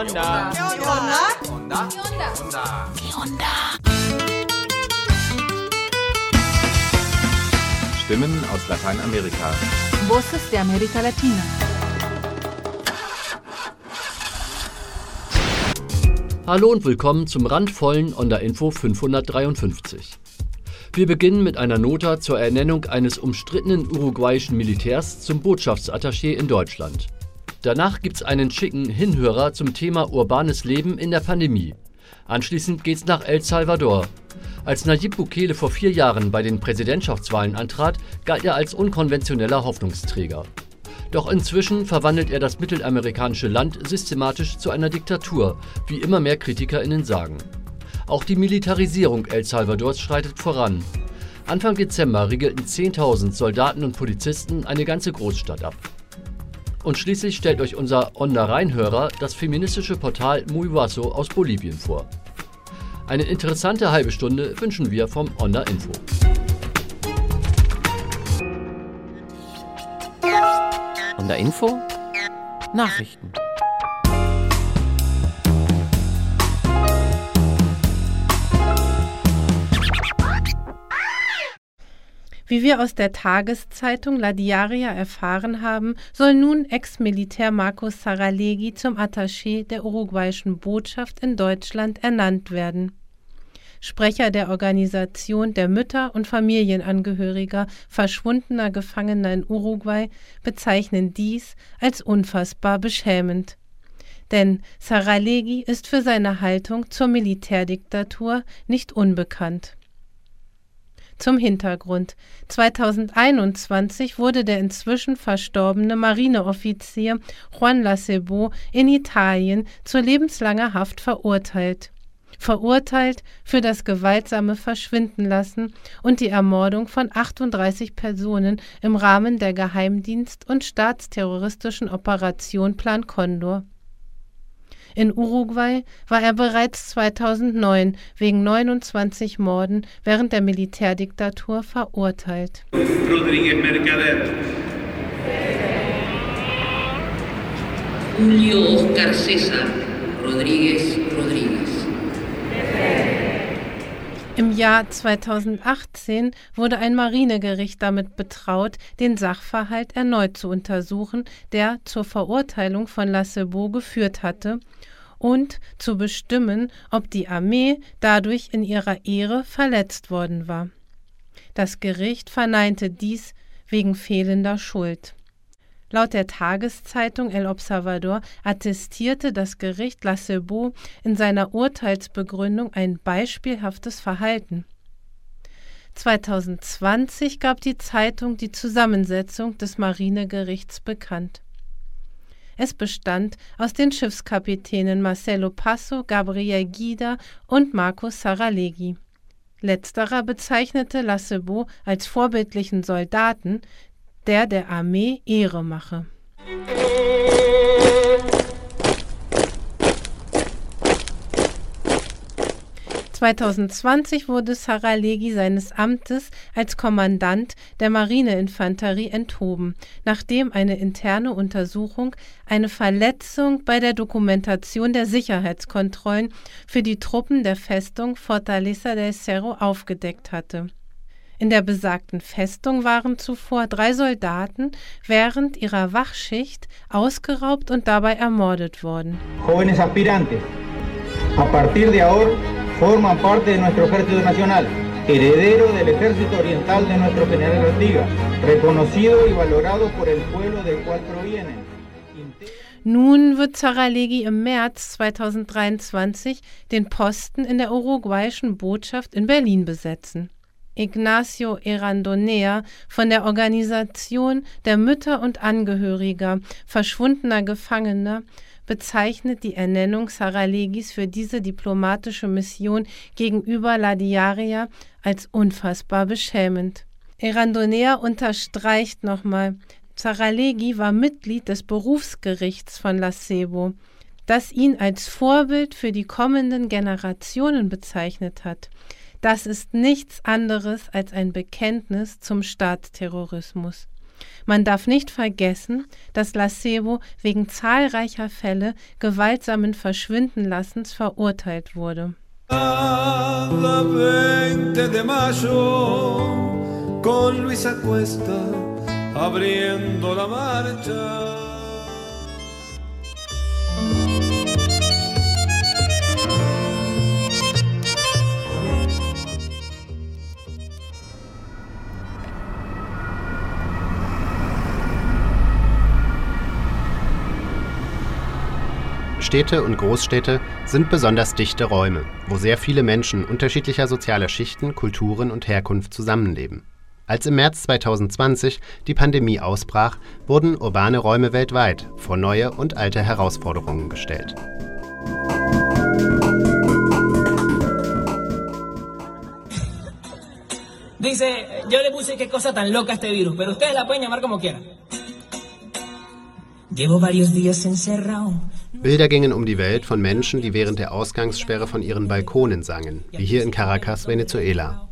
onda? ¿Qué onda? Onda. ¿Qué onda? Stimmen aus Lateinamerika. Voces de América Latina. Hallo und willkommen zum randvollen Onda Info 553. Wir beginnen mit einer Nota zur Ernennung eines umstrittenen uruguayischen Militärs zum Botschaftsattaché in Deutschland. Danach gibt's einen schicken Hinhörer zum Thema urbanes Leben in der Pandemie. Anschließend geht's nach El Salvador. Als Nayib Bukele vor vier Jahren bei den Präsidentschaftswahlen antrat, galt er als unkonventioneller Hoffnungsträger. Doch inzwischen verwandelt er das mittelamerikanische Land systematisch zu einer Diktatur, wie immer mehr KritikerInnen sagen. Auch die Militarisierung El Salvadors schreitet voran. Anfang Dezember riegelten 10.000 Soldaten und Polizisten eine ganze Großstadt ab. Und schließlich stellt euch unser Onda-Reinhörer das feministische Portal Muy Vaso aus Bolivien vor. Eine interessante halbe Stunde wünschen wir vom Onda Info. Onda Info? Nachrichten. Wie wir aus der Tageszeitung La Diaria erfahren haben, soll nun Ex-Militär Marcos Saralegui zum Attaché der uruguayischen Botschaft in Deutschland ernannt werden. Sprecher der Organisation der Mütter und Familienangehöriger verschwundener Gefangener in Uruguay bezeichnen dies als unfassbar beschämend. Denn Saralegui ist für seine Haltung zur Militärdiktatur nicht unbekannt. Zum Hintergrund. 2021 wurde der inzwischen verstorbene Marineoffizier Juan Lacebo in Italien zu lebenslanger Haft verurteilt. Verurteilt für das gewaltsame Verschwindenlassen und die Ermordung von 38 Personen im Rahmen der Geheimdienst- und staatsterroristischen Operation Plan Condor. In Uruguay war er bereits 2009 wegen 29 Morden während der Militärdiktatur verurteilt. Rodríguez Mercader. Julio Oscar César Rodríguez Rodríguez. Im Jahr 2018 wurde ein Marinegericht damit betraut, den Sachverhalt erneut zu untersuchen, der zur Verurteilung von Lassebo geführt hatte, und zu bestimmen, ob die Armee dadurch in ihrer Ehre verletzt worden war. Das Gericht verneinte dies wegen fehlender Schuld. Laut der Tageszeitung El Observador attestierte das Gericht Lassebo in seiner Urteilsbegründung ein beispielhaftes Verhalten. 2020 gab die Zeitung die Zusammensetzung des Marinegerichts bekannt. Es bestand aus den Schiffskapitänen Marcelo Passo, Gabriel Guida und Marcos Saralegui. Letzterer bezeichnete Lassebo als vorbildlichen Soldaten, der der Armee Ehre mache. 2020 wurde Saralegui seines Amtes als Kommandant der Marineinfanterie enthoben, nachdem eine interne Untersuchung eine Verletzung bei der Dokumentation der Sicherheitskontrollen für die Truppen der Festung Fortaleza del Cerro aufgedeckt hatte. In der besagten Festung waren zuvor drei Soldaten während ihrer Wachschicht ausgeraubt und dabei ermordet worden. Jóvenes aspirantes, a partir de ahora forman parte de nuestro Ejército Nacional, heredero del Ejército Oriental de nuestro general Artigas, reconocido y valorado por el pueblo del cual provienen. Nun wird Saralegui im März 2023 den Posten in der uruguayischen Botschaft in Berlin besetzen. Ignacio Erandonea von der Organisation der Mütter und Angehöriger verschwundener Gefangener bezeichnet die Ernennung Saralegis für diese diplomatische Mission gegenüber La Diaria als unfassbar beschämend. Erandonea unterstreicht nochmal, Saralegui war Mitglied des Berufsgerichts von Lacebo, das ihn als Vorbild für die kommenden Generationen bezeichnet hat. Das ist nichts anderes als ein Bekenntnis zum Staatsterrorismus. Man darf nicht vergessen, dass Lacebo wegen zahlreicher Fälle gewaltsamen Verschwindenlassens verurteilt wurde. Cada 20 de mayo, con Luisa Cuesta abriendo la marcha. Städte und Großstädte sind besonders dichte Räume, wo sehr viele Menschen unterschiedlicher sozialer Schichten, Kulturen und Herkunft zusammenleben. Als im März 2020 die Pandemie ausbrach, wurden urbane Räume weltweit vor neue und alte Herausforderungen gestellt. Dice, yo le puse qué cosa tan loca este virus, pero ustedes la pueden llamar como quieran. Bilder gingen um die Welt von Menschen, die während der Ausgangssperre von ihren Balkonen sangen, wie hier in Caracas, Venezuela.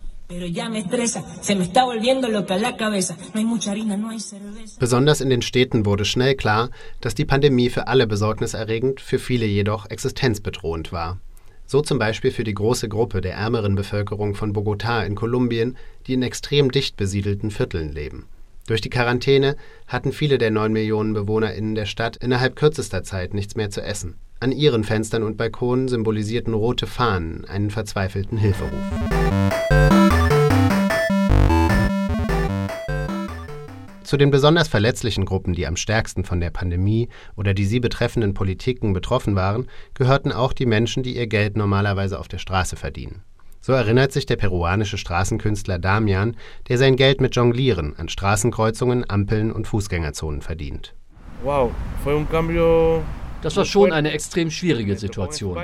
Besonders in den Städten wurde schnell klar, dass die Pandemie für alle besorgniserregend, für viele jedoch existenzbedrohend war. So zum Beispiel für die große Gruppe der ärmeren Bevölkerung von Bogotá in Kolumbien, die in extrem dicht besiedelten Vierteln leben. Durch die Quarantäne hatten viele der neun Millionen BewohnerInnen der Stadt innerhalb kürzester Zeit nichts mehr zu essen. An ihren Fenstern und Balkonen symbolisierten rote Fahnen einen verzweifelten Hilferuf. Zu den besonders verletzlichen Gruppen, die am stärksten von der Pandemie oder die sie betreffenden Politiken betroffen waren, gehörten auch die Menschen, die ihr Geld normalerweise auf der Straße verdienen. So erinnert sich der peruanische Straßenkünstler Damian, der sein Geld mit Jonglieren an Straßenkreuzungen, Ampeln und Fußgängerzonen verdient. Wow, fue un cambio das war schon eine extrem schwierige Situation.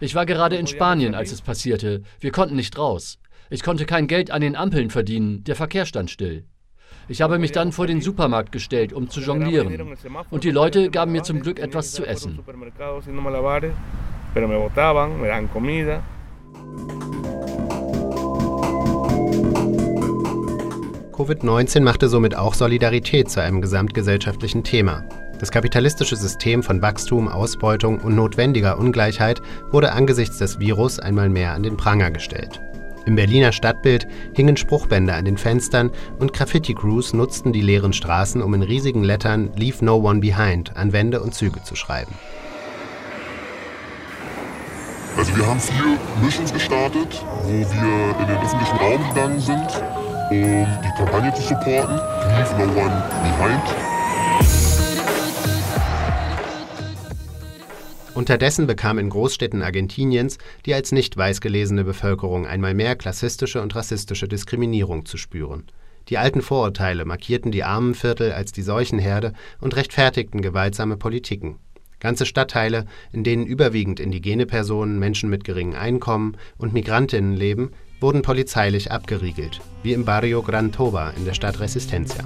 Ich war gerade in Spanien, als es passierte. Wir konnten nicht raus. Ich konnte kein Geld an den Ampeln verdienen, der Verkehr stand still. Ich habe mich dann vor den Supermarkt gestellt, um zu jonglieren. Und die Leute gaben mir zum Glück etwas zu essen. Covid-19 machte somit auch Solidarität zu einem gesamtgesellschaftlichen Thema. Das kapitalistische System von Wachstum, Ausbeutung und notwendiger Ungleichheit wurde angesichts des Virus einmal mehr an den Pranger gestellt. Im Berliner Stadtbild hingen Spruchbänder an den Fenstern und Graffiti-Crews nutzten die leeren Straßen, um in riesigen Lettern Leave No One Behind an Wände und Züge zu schreiben. Also wir haben vier Missions gestartet, wo wir in den öffentlichen Raum gegangen sind um die Kampagne zu supporten. Leave no one behind. Unterdessen bekam in Großstädten Argentiniens die als nicht weiß gelesene Bevölkerung einmal mehr klassistische und rassistische Diskriminierung zu spüren. Die alten Vorurteile markierten die Armenviertel als die Seuchenherde und rechtfertigten gewaltsame Politiken. Ganze Stadtteile, in denen überwiegend indigene Personen, Menschen mit geringem Einkommen und Migrantinnen leben, wurden polizeilich abgeriegelt, wie im Barrio Gran Toba in der Stadt Resistencia.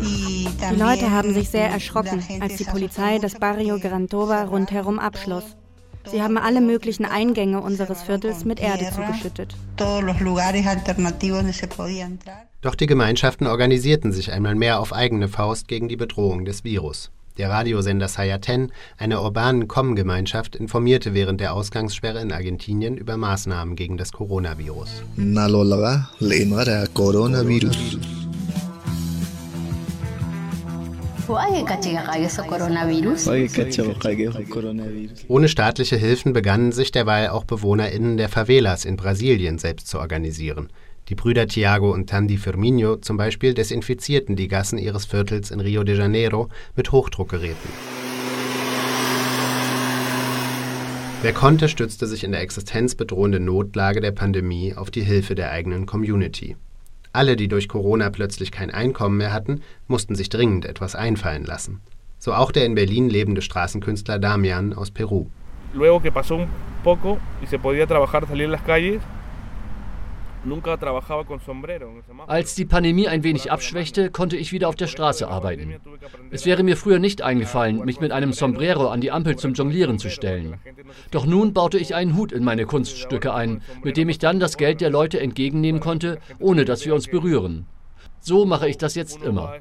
Die Leute haben sich sehr erschrocken, als die Polizei das Barrio Gran Toba rundherum abschloss. Sie haben alle möglichen Eingänge unseres Viertels mit Erde zugeschüttet. Doch die Gemeinschaften organisierten sich einmal mehr auf eigene Faust gegen die Bedrohung des Virus. Der Radiosender Sayaten, einer urbanen Com-Gemeinschaft, informierte während der Ausgangssperre in Argentinien über Maßnahmen gegen das Coronavirus. Coronavirus. Ohne staatliche Hilfen begannen sich derweil auch BewohnerInnen der Favelas in Brasilien selbst zu organisieren. Die Brüder Tiago und Tandy Firmino zum Beispiel desinfizierten die Gassen ihres Viertels in Rio de Janeiro mit Hochdruckgeräten. Wer konnte, stützte sich in der existenzbedrohenden Notlage der Pandemie auf die Hilfe der eigenen Community. Alle, die durch Corona plötzlich kein Einkommen mehr hatten, mussten sich dringend etwas einfallen lassen. So auch der in Berlin lebende Straßenkünstler Damian aus Peru. Luego que pasó un poco y se podía trabajar, salir en las calles, als die Pandemie ein wenig abschwächte, konnte ich wieder auf der Straße arbeiten. Es wäre mir früher nicht eingefallen, mich mit einem Sombrero an die Ampel zum Jonglieren zu stellen. Doch nun baute ich einen Hut in meine Kunststücke ein, mit dem ich dann das Geld der Leute entgegennehmen konnte, ohne dass wir uns berühren. So mache ich das jetzt immer.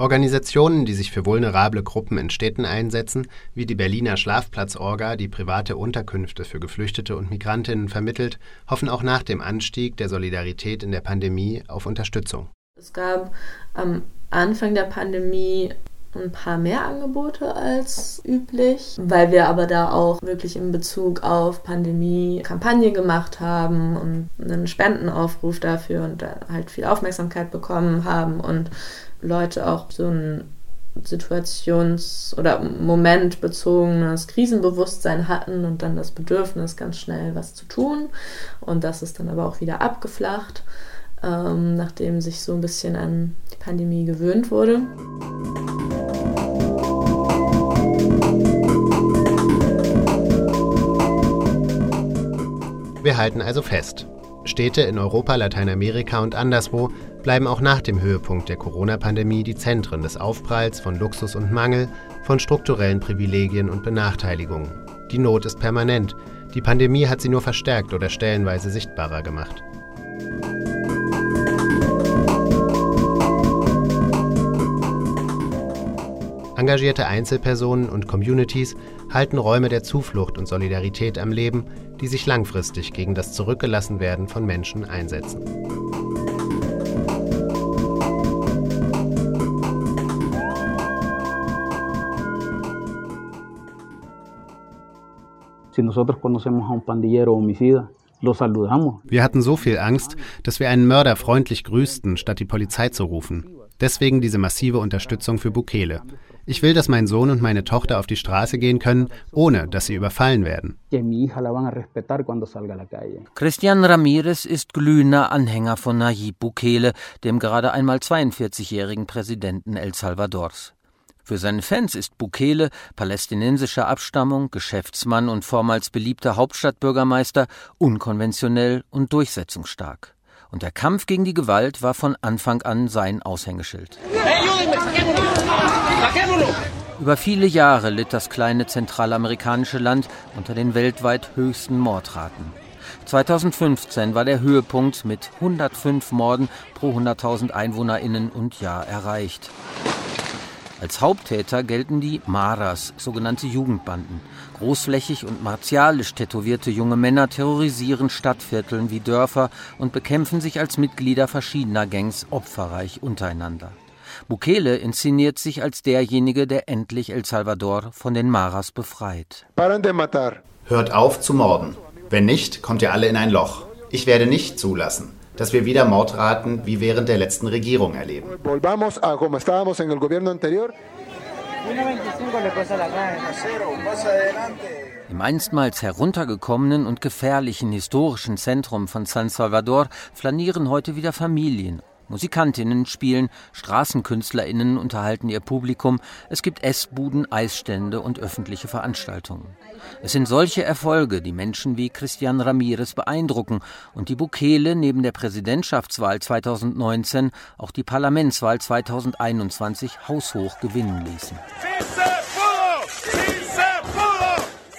Organisationen, die sich für vulnerable Gruppen in Städten einsetzen, wie die Berliner Schlafplatzorga, die private Unterkünfte für Geflüchtete und Migrantinnen vermittelt, hoffen auch nach dem Anstieg der Solidarität in der Pandemie auf Unterstützung. Es gab am Anfang der Pandemie ein paar mehr Angebote als üblich, weil wir aber da auch wirklich in Bezug auf Pandemie Kampagne gemacht haben und einen Spendenaufruf dafür und halt viel Aufmerksamkeit bekommen haben und Leute auch so ein situations- oder momentbezogenes Krisenbewusstsein hatten und dann das Bedürfnis, ganz schnell was zu tun. Und das ist dann aber auch wieder abgeflacht, ähm, nachdem sich so ein bisschen an die Pandemie gewöhnt wurde. Wir halten also fest. Städte in Europa, Lateinamerika und anderswo bleiben auch nach dem Höhepunkt der Corona-Pandemie die Zentren des Aufpralls von Luxus und Mangel, von strukturellen Privilegien und Benachteiligungen. Die Not ist permanent. Die Pandemie hat sie nur verstärkt oder stellenweise sichtbarer gemacht. Engagierte Einzelpersonen und Communities halten Räume der Zuflucht und Solidarität am Leben, die sich langfristig gegen das Zurückgelassenwerden von Menschen einsetzen. Si nosotros conocemos a un pandillero homicida, lo saludamos. Wir hatten so viel Angst, dass wir einen Mörder freundlich grüßten, statt die Polizei zu rufen. Deswegen diese massive Unterstützung für Bukele. Ich will, dass mein Sohn und meine Tochter auf die Straße gehen können, ohne dass sie überfallen werden. Christian Ramirez ist glühender Anhänger von Nayib Bukele, dem gerade einmal 42-jährigen Präsidenten El Salvadors. Für seine Fans ist Bukele, palästinensischer Abstammung, Geschäftsmann und vormals beliebter Hauptstadtbürgermeister, unkonventionell und durchsetzungsstark. Und der Kampf gegen die Gewalt war von Anfang an sein Aushängeschild. Über viele Jahre litt das kleine zentralamerikanische Land unter den weltweit höchsten Mordraten. 2015 war der Höhepunkt mit 105 Morden pro 100.000 Einwohnerinnen und Jahr erreicht. Als Haupttäter gelten die Maras, sogenannte Jugendbanden. Großflächig und martialisch tätowierte junge Männer terrorisieren Stadtvierteln wie Dörfer und bekämpfen sich als Mitglieder verschiedener Gangs opferreich untereinander. Bukele inszeniert sich als derjenige, der endlich El Salvador von den Maras befreit. Hört auf zu morden. Wenn nicht, kommt ihr alle in ein Loch. Ich werde nicht zulassen, dass wir wieder Mordraten wie während der letzten Regierung erleben. Im einstmals heruntergekommenen und gefährlichen historischen Zentrum von San Salvador flanieren heute wieder Familien. Musikantinnen spielen, Straßenkünstlerinnen unterhalten ihr Publikum, es gibt Essbuden, Eisstände und öffentliche Veranstaltungen. Es sind solche Erfolge, die Menschen wie Christian Ramirez beeindrucken und die Bukele neben der Präsidentschaftswahl 2019 auch die Parlamentswahl 2021 haushoch gewinnen ließen.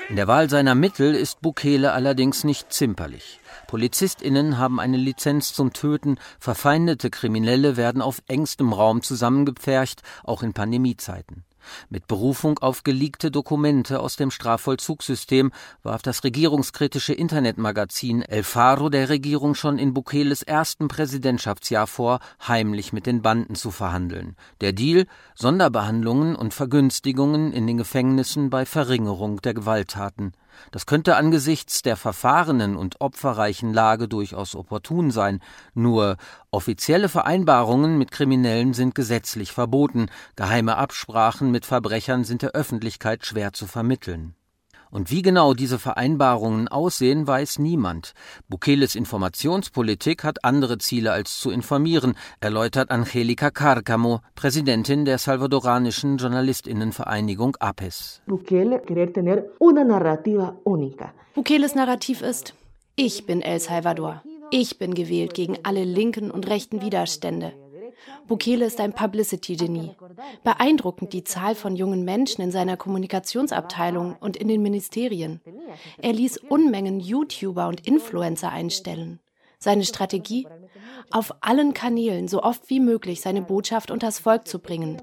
In der Wahl seiner Mittel ist Bukele allerdings nicht zimperlich. PolizistInnen haben eine Lizenz zum Töten, verfeindete Kriminelle werden auf engstem Raum zusammengepfercht, auch in Pandemiezeiten. Mit Berufung auf geleakte Dokumente aus dem Strafvollzugssystem warf das regierungskritische Internetmagazin El Faro der Regierung schon in Bukeles ersten Präsidentschaftsjahr vor, heimlich mit den Banden zu verhandeln. Der Deal Sonderbehandlungen und Vergünstigungen in den Gefängnissen bei Verringerung der Gewalttaten. Das könnte angesichts der verfahrenen und opferreichen Lage durchaus opportun sein. Nur offizielle Vereinbarungen mit Kriminellen sind gesetzlich verboten, geheime Absprachen mit Verbrechern sind der Öffentlichkeit schwer zu vermitteln. Und wie genau diese Vereinbarungen aussehen, weiß niemand. Bukeles Informationspolitik hat andere Ziele als zu informieren, erläutert Angelica Cárcamo, Präsidentin der salvadoranischen Journalistinnenvereinigung APES. Bukeles Narrativ ist, ich bin El Salvador. Ich bin gewählt gegen alle linken und rechten Widerstände. Bukele ist ein Publicity-Genie. Beeindruckend die Zahl von jungen Menschen in seiner Kommunikationsabteilung und in den Ministerien. Er ließ Unmengen YouTuber und Influencer einstellen. Seine Strategie? Auf allen Kanälen so oft wie möglich seine Botschaft unters Volk zu bringen.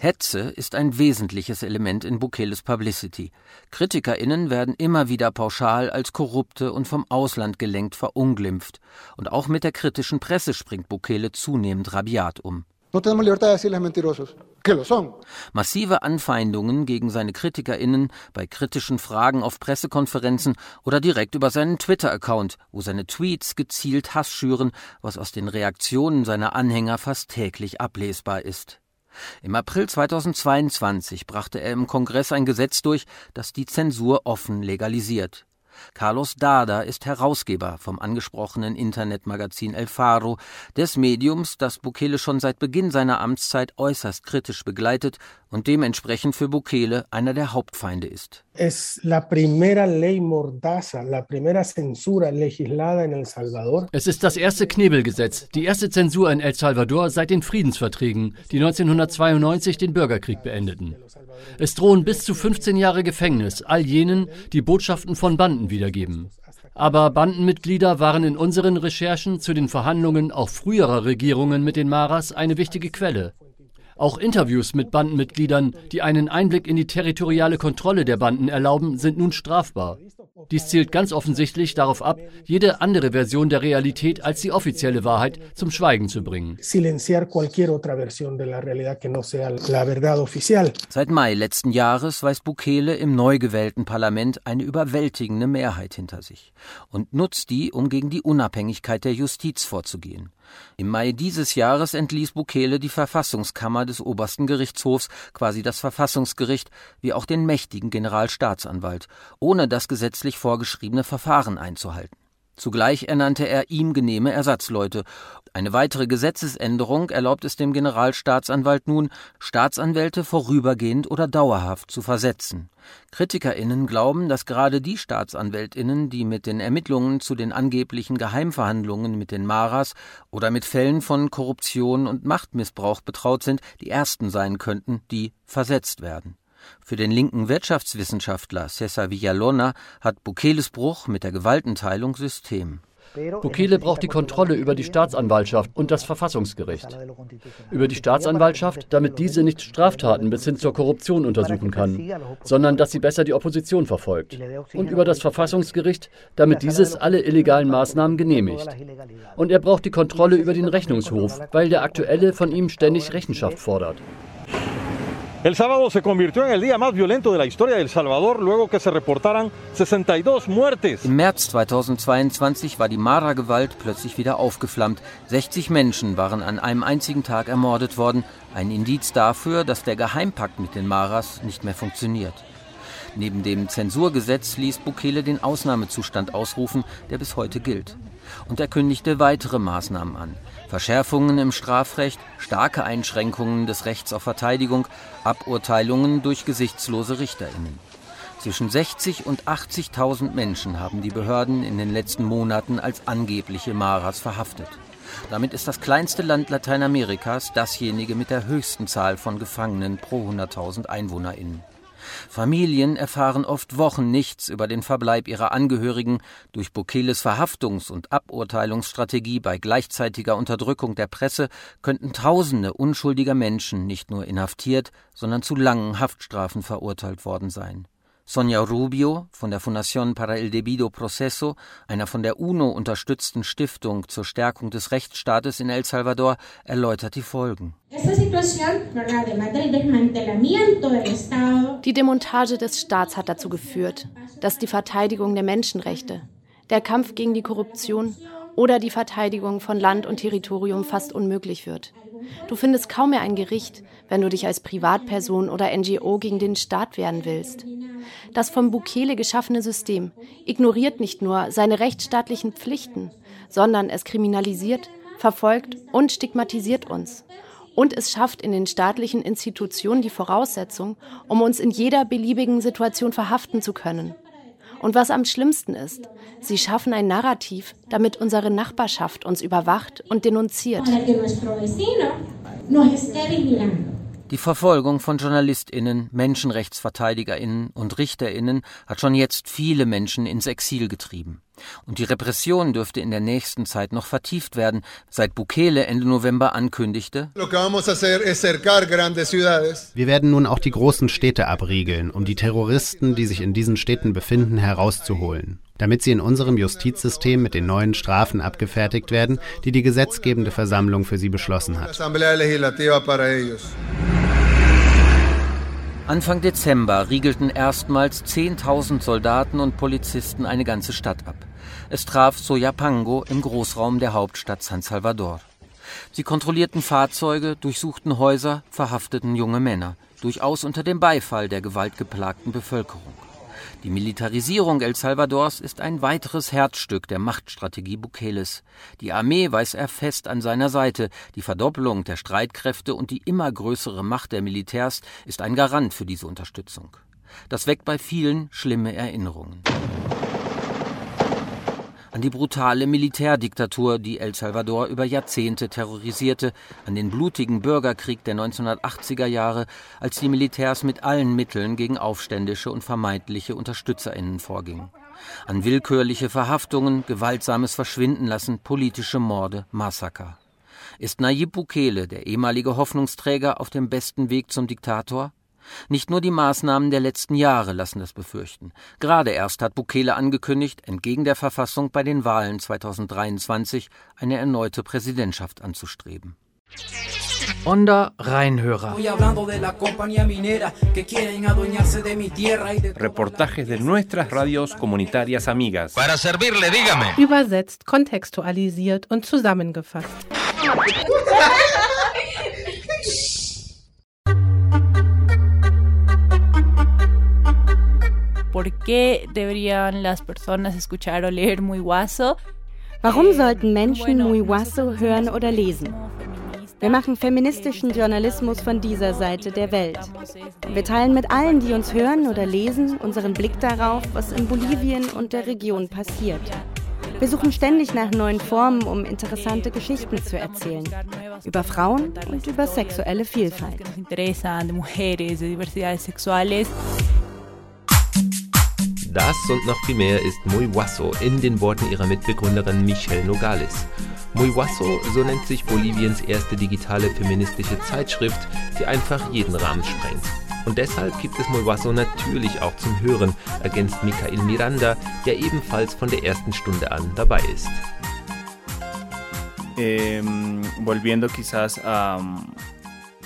Hetze ist ein wesentliches Element in Bukeles Publicity. KritikerInnen werden immer wieder pauschal als Korrupte und vom Ausland gelenkt verunglimpft. Und auch mit der kritischen Presse springt Bukele zunehmend rabiat um. Massive Anfeindungen gegen seine KritikerInnen bei kritischen Fragen auf Pressekonferenzen oder direkt über seinen Twitter-Account, wo seine Tweets gezielt Hass schüren, was aus den Reaktionen seiner Anhänger fast täglich ablesbar ist. Im April 2022 brachte er im Kongress ein Gesetz durch, das die Zensur offen legalisiert. Carlos Dada ist Herausgeber vom angesprochenen Internetmagazin El Faro, des Mediums, das Bukele schon seit Beginn seiner Amtszeit äußerst kritisch begleitet und dementsprechend für Bukele einer der Hauptfeinde ist. Es ist das erste Knebelgesetz, die erste Zensur in El Salvador seit den Friedensverträgen, die 1992 den Bürgerkrieg beendeten. Es drohen bis zu 15 Jahre Gefängnis all jenen, die Botschaften von Banden wiedergeben. Aber Bandenmitglieder waren in unseren Recherchen zu den Verhandlungen auch früherer Regierungen mit den Maras eine wichtige Quelle. Auch Interviews mit Bandenmitgliedern, die einen Einblick in die territoriale Kontrolle der Banden erlauben, sind nun strafbar. Dies zielt ganz offensichtlich darauf ab, jede andere Version der Realität als die offizielle Wahrheit zum Schweigen zu bringen. Seit Mai letzten Jahres weiß Bukele im neu gewählten Parlament eine überwältigende Mehrheit hinter sich und nutzt die, um gegen die Unabhängigkeit der Justiz vorzugehen. Im Mai dieses Jahres entließ Bukele die Verfassungskammer des obersten Gerichtshofs, quasi das Verfassungsgericht, wie auch den mächtigen Generalstaatsanwalt, ohne das gesetzlich vorgeschriebene Verfahren einzuhalten. Zugleich ernannte er ihm genehme Ersatzleute. Eine weitere Gesetzesänderung erlaubt es dem Generalstaatsanwalt nun, Staatsanwälte vorübergehend oder dauerhaft zu versetzen. KritikerInnen glauben, dass gerade die StaatsanwältInnen, die mit den Ermittlungen zu den angeblichen Geheimverhandlungen mit den Maras oder mit Fällen von Korruption und Machtmissbrauch betraut sind, die ersten sein könnten, die versetzt werden. Für den linken Wirtschaftswissenschaftler Cesar Villalona hat Bukeles Bruch mit der Gewaltenteilung System. Bukele braucht die Kontrolle über die Staatsanwaltschaft und das Verfassungsgericht. Über die Staatsanwaltschaft, damit diese nicht Straftaten bis hin zur Korruption untersuchen kann, sondern dass sie besser die Opposition verfolgt. Und über das Verfassungsgericht, damit dieses alle illegalen Maßnahmen genehmigt. Und er braucht die Kontrolle über den Rechnungshof, weil der aktuelle von ihm ständig Rechenschaft fordert. El sábado se convirtió en el día más violento de la historia de Salvador, luego que se reportaran 62 muertes. Im März 2022 war die Mara-Gewalt plötzlich wieder aufgeflammt. 60 Menschen waren an einem einzigen Tag ermordet worden. Ein Indiz dafür, dass der Geheimpakt mit den Maras nicht mehr funktioniert. Neben dem Zensurgesetz ließ Bukele den Ausnahmezustand ausrufen, der bis heute gilt. Und er kündigte weitere Maßnahmen an. Verschärfungen im Strafrecht, starke Einschränkungen des Rechts auf Verteidigung, Aburteilungen durch gesichtslose Richterinnen. Zwischen 60 und 80.000 Menschen haben die Behörden in den letzten Monaten als angebliche Maras verhaftet. Damit ist das kleinste Land Lateinamerikas dasjenige mit der höchsten Zahl von Gefangenen pro 100.000 Einwohnerinnen. Familien erfahren oft Wochen nichts über den Verbleib ihrer Angehörigen. Durch Bukeles Verhaftungs- und Aburteilungsstrategie bei gleichzeitiger Unterdrückung der Presse könnten Tausende unschuldiger Menschen nicht nur inhaftiert, sondern zu langen Haftstrafen verurteilt worden sein. Sonja Rubio von der Fundación para el Debido Proceso, einer von der UNO unterstützten Stiftung zur Stärkung des Rechtsstaates in El Salvador, erläutert die Folgen. Die Demontage des Staats hat dazu geführt, dass die Verteidigung der Menschenrechte, der Kampf gegen die Korruption oder die Verteidigung von Land und Territorium fast unmöglich wird. Du findest kaum mehr ein Gericht, wenn du dich als Privatperson oder NGO gegen den Staat wehren willst. Das vom Bukele geschaffene System ignoriert nicht nur seine rechtsstaatlichen Pflichten, sondern es kriminalisiert, verfolgt und stigmatisiert uns. Und es schafft in den staatlichen Institutionen die Voraussetzung, um uns in jeder beliebigen Situation verhaften zu können. Und was am schlimmsten ist, sie schaffen ein Narrativ, damit unsere Nachbarschaft uns überwacht und denunziert. Die Verfolgung von JournalistInnen, MenschenrechtsverteidigerInnen und RichterInnen hat schon jetzt viele Menschen ins Exil getrieben. Und die Repression dürfte in der nächsten Zeit noch vertieft werden, seit Bukele Ende November ankündigte, Wir werden nun auch die großen Städte abriegeln, um die Terroristen, die sich in diesen Städten befinden, herauszuholen. Damit sie in unserem Justizsystem mit den neuen Strafen abgefertigt werden, die die gesetzgebende Versammlung für sie beschlossen hat. Anfang Dezember riegelten erstmals 10.000 Soldaten und Polizisten eine ganze Stadt ab. Es traf Soyapango im Großraum der Hauptstadt San Salvador. Sie kontrollierten Fahrzeuge, durchsuchten Häuser, verhafteten junge Männer, durchaus unter dem Beifall der gewaltgeplagten Bevölkerung. Die Militarisierung El Salvadors ist ein weiteres Herzstück der Machtstrategie Bukeles. Die Armee weiß er fest an seiner Seite. Die Verdoppelung der Streitkräfte und die immer größere Macht der Militärs ist ein Garant für diese Unterstützung. Das weckt bei vielen schlimme Erinnerungen an die brutale Militärdiktatur, die El Salvador über Jahrzehnte terrorisierte, an den blutigen Bürgerkrieg der 1980er Jahre, als die Militärs mit allen Mitteln gegen Aufständische und vermeintliche Unterstützerinnen vorgingen, an willkürliche Verhaftungen, gewaltsames Verschwindenlassen, politische Morde, Massaker. Ist Nayib Bukele, der ehemalige Hoffnungsträger, auf dem besten Weg zum Diktator? Nicht nur die Maßnahmen der letzten Jahre lassen das befürchten. Gerade erst hat Bukele angekündigt, entgegen der Verfassung bei den Wahlen 2023 eine erneute Präsidentschaft anzustreben. Onda Reinhörer. Reportajes de nuestras radios comunitarias amigas. Para servirle, dígame. Übersetzt, kontextualisiert und zusammengefasst. ¿Por qué deberían las personas escuchar o leer Muy Guaso? Warum sollten Menschen Muy Guaso hören oder lesen? Wir machen feministischen Journalismus von dieser Seite der Welt. Wir teilen mit allen, die uns hören oder lesen, unseren Blick darauf, was in Bolivien und der Region passiert. Wir suchen ständig nach neuen Formen, um interessante Geschichten zu erzählen. Über Frauen und über sexuelle Vielfalt. Das und noch viel mehr ist Muy Guaso in den Worten ihrer Mitbegründerin Michelle Nogales. Muy Guaso, so nennt sich Boliviens erste digitale feministische Zeitschrift, die einfach jeden Rahmen sprengt. Und deshalb gibt es Guaso natürlich auch zum Hören, ergänzt Michael Miranda, der ebenfalls von der ersten Stunde an dabei ist. Eh, volviendo quizás a,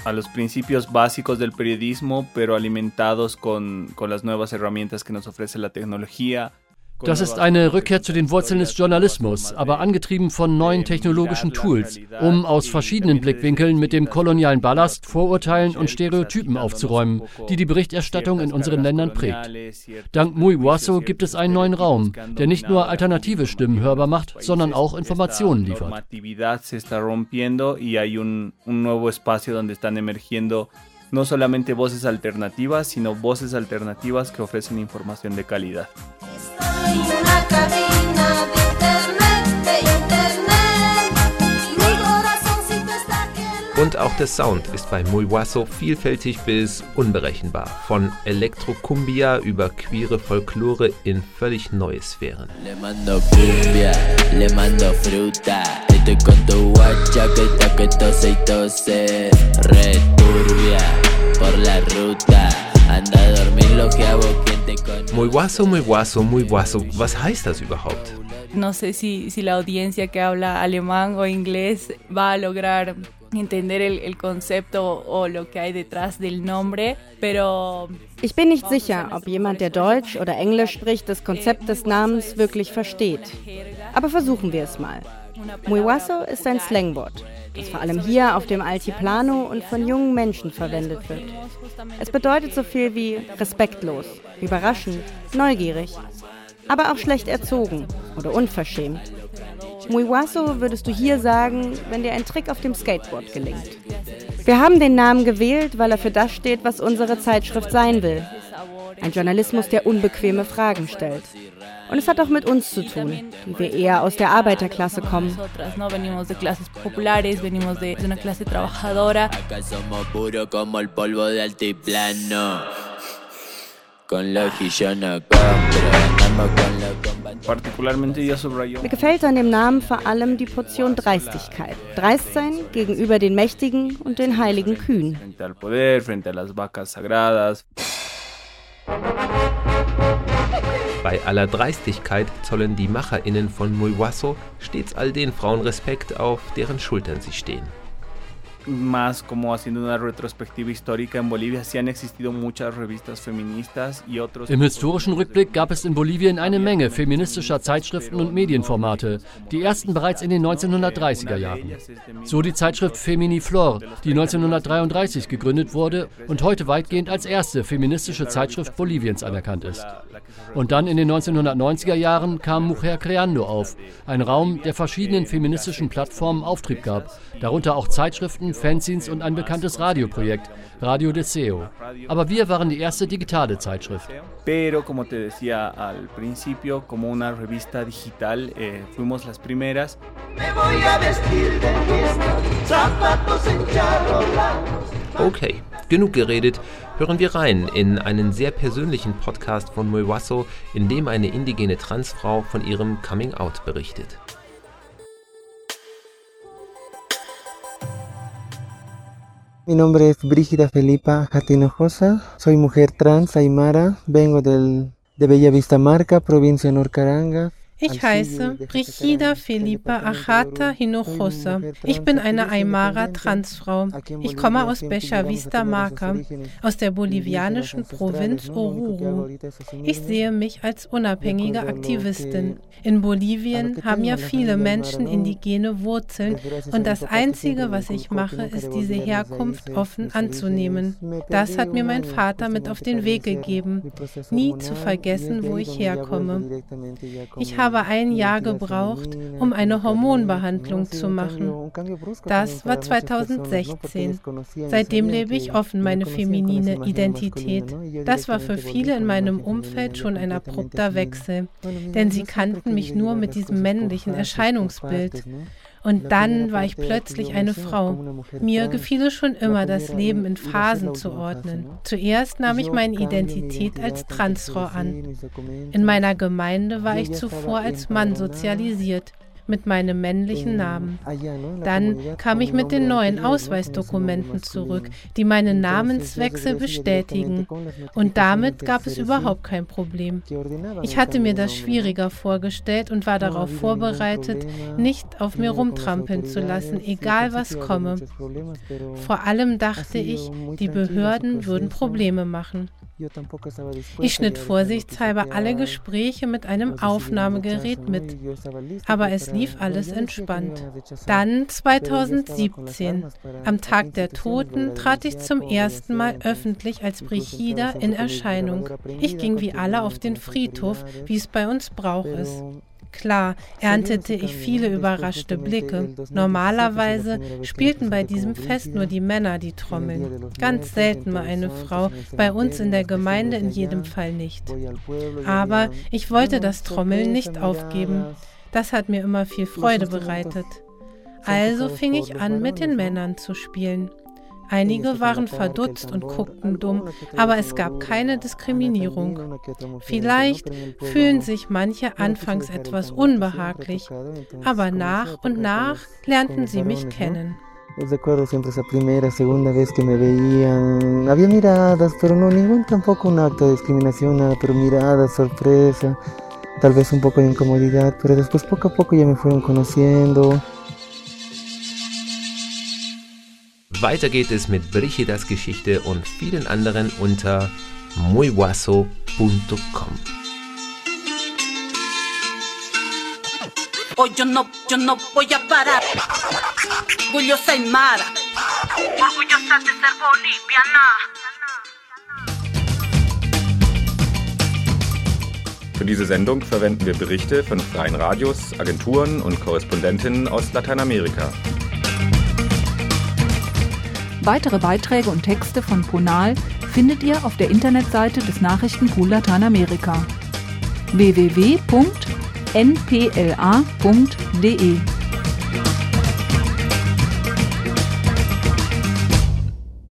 a los principios básicos del periodismo, pero alimentados con, con las nuevas herramientas que nos ofrece la tecnología. Das ist eine Rückkehr zu den Wurzeln des Journalismus, aber angetrieben von neuen technologischen Tools, um aus verschiedenen Blickwinkeln mit dem kolonialen Ballast, Vorurteilen und Stereotypen aufzuräumen, die die Berichterstattung in unseren Ländern prägt. Dank Muy Guaso gibt es einen neuen Raum, der nicht nur alternative Stimmen hörbar macht, sondern auch Informationen liefert. no solamente voces alternativas, sino voces alternativas que ofrecen información de calidad. Und auch der Sound ist bei Muy Guaso vielfältig bis unberechenbar. Von Elektrokumbia über queere Folklore in völlig neue Sphären. Le mando cumbia, le mando fruta. Estoy con tu guacha que está que tose y tose. Returbia por la ruta. Anda a dormir lo que hago. Muy guaso, muy guaso, muy guaso. Was heißt das überhaupt? No sé si, si la audiencia que habla alemán o inglés va a lograr entender el, el, concepto o lo que hay detrás del nombre, pero Ich bin nicht sicher, ob jemand, der Deutsch oder Englisch spricht, das Konzept des Namens wirklich versteht. Aber versuchen wir es mal. Muy guaso ist ein Slangwort, das vor allem hier auf dem Altiplano und von jungen Menschen verwendet wird. Es bedeutet so viel wie respektlos, überraschend, neugierig, aber auch schlecht erzogen oder unverschämt. Muy guaso würdest du hier sagen, wenn dir ein Trick auf dem Skateboard gelingt. Wir haben den Namen gewählt, weil er für das steht, was unsere Zeitschrift sein will. Ein Journalismus, der unbequeme Fragen stellt. Und es hat auch mit uns zu tun, die wir eher aus der Arbeiterklasse kommen. Mir gefällt an dem Namen vor allem die Portion Dreistigkeit. Dreist sein gegenüber den Mächtigen und den heiligen Kühen. Bei aller Dreistigkeit zollen die MacherInnen von Muy stets all den Frauen Respekt, auf deren Schultern sie stehen. Más como haciendo una retrospectiva histórica en Bolivia, sí han existido muchas revistas feministas y otros. Im historischen Rückblick gab es in Bolivien eine Menge feministischer Zeitschriften und Medienformate, die ersten bereits in den 1930er Jahren. So die Zeitschrift Femini Flor, die 1933 gegründet wurde und heute weitgehend als erste feministische Zeitschrift Boliviens anerkannt ist. Und dann in den 1990er Jahren kam Mujer Creando auf, ein Raum, der verschiedenen feministischen Plattformen Auftrieb gab, darunter auch Zeitschriften, Fanzines und ein bekanntes Radioprojekt, Radio Deseo. Aber wir waren die erste digitale Zeitschrift. Pero como te decía al principio, como una revista digital, eh, fuimos las primeras. Okay, genug geredet. Hören wir rein in einen sehr persönlichen Podcast von Muewasso, in dem eine indigene Transfrau von ihrem Coming Out berichtet. Mi nombre es Brígida Felipa Jatinojosa, soy mujer trans aymara, vengo del, de Bella Vista Marca, provincia Norcaranga. Ich heiße Brigida Felipa Achata Hinojosa. Ich bin eine Aymara Transfrau. Ich komme aus Becha Vista Marca, aus der bolivianischen Provinz Oruro. Ich sehe mich als unabhängige Aktivistin. In Bolivien haben ja viele Menschen indigene Wurzeln und das Einzige, was ich mache, ist diese Herkunft offen anzunehmen. Das hat mir mein Vater mit auf den Weg gegeben, nie zu vergessen, wo ich herkomme. Ich habe habe ein Jahr gebraucht, um eine Hormonbehandlung zu machen. Das war 2016. Seitdem lebe ich offen meine feminine Identität. Das war für viele in meinem Umfeld schon ein abrupter Wechsel, denn sie kannten mich nur mit diesem männlichen Erscheinungsbild. Und dann war ich plötzlich eine Frau. Mir gefiel es schon immer, das Leben in Phasen zu ordnen. Zuerst nahm ich meine Identität als Transfrau an. In meiner Gemeinde war ich zuvor als Mann sozialisiert mit meinem männlichen Namen. Dann kam ich mit den neuen Ausweisdokumenten zurück, die meinen Namenswechsel bestätigen. Und damit gab es überhaupt kein Problem. Ich hatte mir das schwieriger vorgestellt und war darauf vorbereitet, nicht auf mir rumtrampeln zu lassen, egal was komme. Vor allem dachte ich, die Behörden würden Probleme machen. Ich schnitt vorsichtshalber alle Gespräche mit einem Aufnahmegerät mit, aber es lief alles entspannt. Dann 2017, am Tag der Toten, trat ich zum ersten Mal öffentlich als Brigida in Erscheinung. Ich ging wie alle auf den Friedhof, wie es bei uns Brauch ist. Klar erntete ich viele überraschte Blicke. Normalerweise spielten bei diesem Fest nur die Männer die Trommeln. Ganz selten mal eine Frau, bei uns in der Gemeinde in jedem Fall nicht. Aber ich wollte das Trommeln nicht aufgeben. Das hat mir immer viel Freude bereitet. Also fing ich an, mit den Männern zu spielen. Einige waren verdutzt und guckten dumm, aber es gab keine Diskriminierung. Vielleicht fühlen sich manche anfangs etwas unbehaglich, aber nach und nach lernten sie mich kennen. Recuerdo siempre esa primera, segunda vez que me veían. Había miradas, pero no ningún tampoco un acto de discriminación, nada, pero miradas, sorpresa, tal vez un poco de incomodidad, pero después poco a poco ya me fueron conociendo. Weiter geht es mit Brigidas Geschichte und vielen anderen unter muywaso.com. Hoy yo no, yo no voy a parar. Orgullosa Aymara. Orgullosa de ser boliviana. Für diese Sendung verwenden wir Berichte von freien Radios, Agenturen und Korrespondentinnen aus Lateinamerika. Weitere Beiträge und Texte von Ponal findet ihr auf der Internetseite des Nachrichtenpool Lateinamerika www.npla.de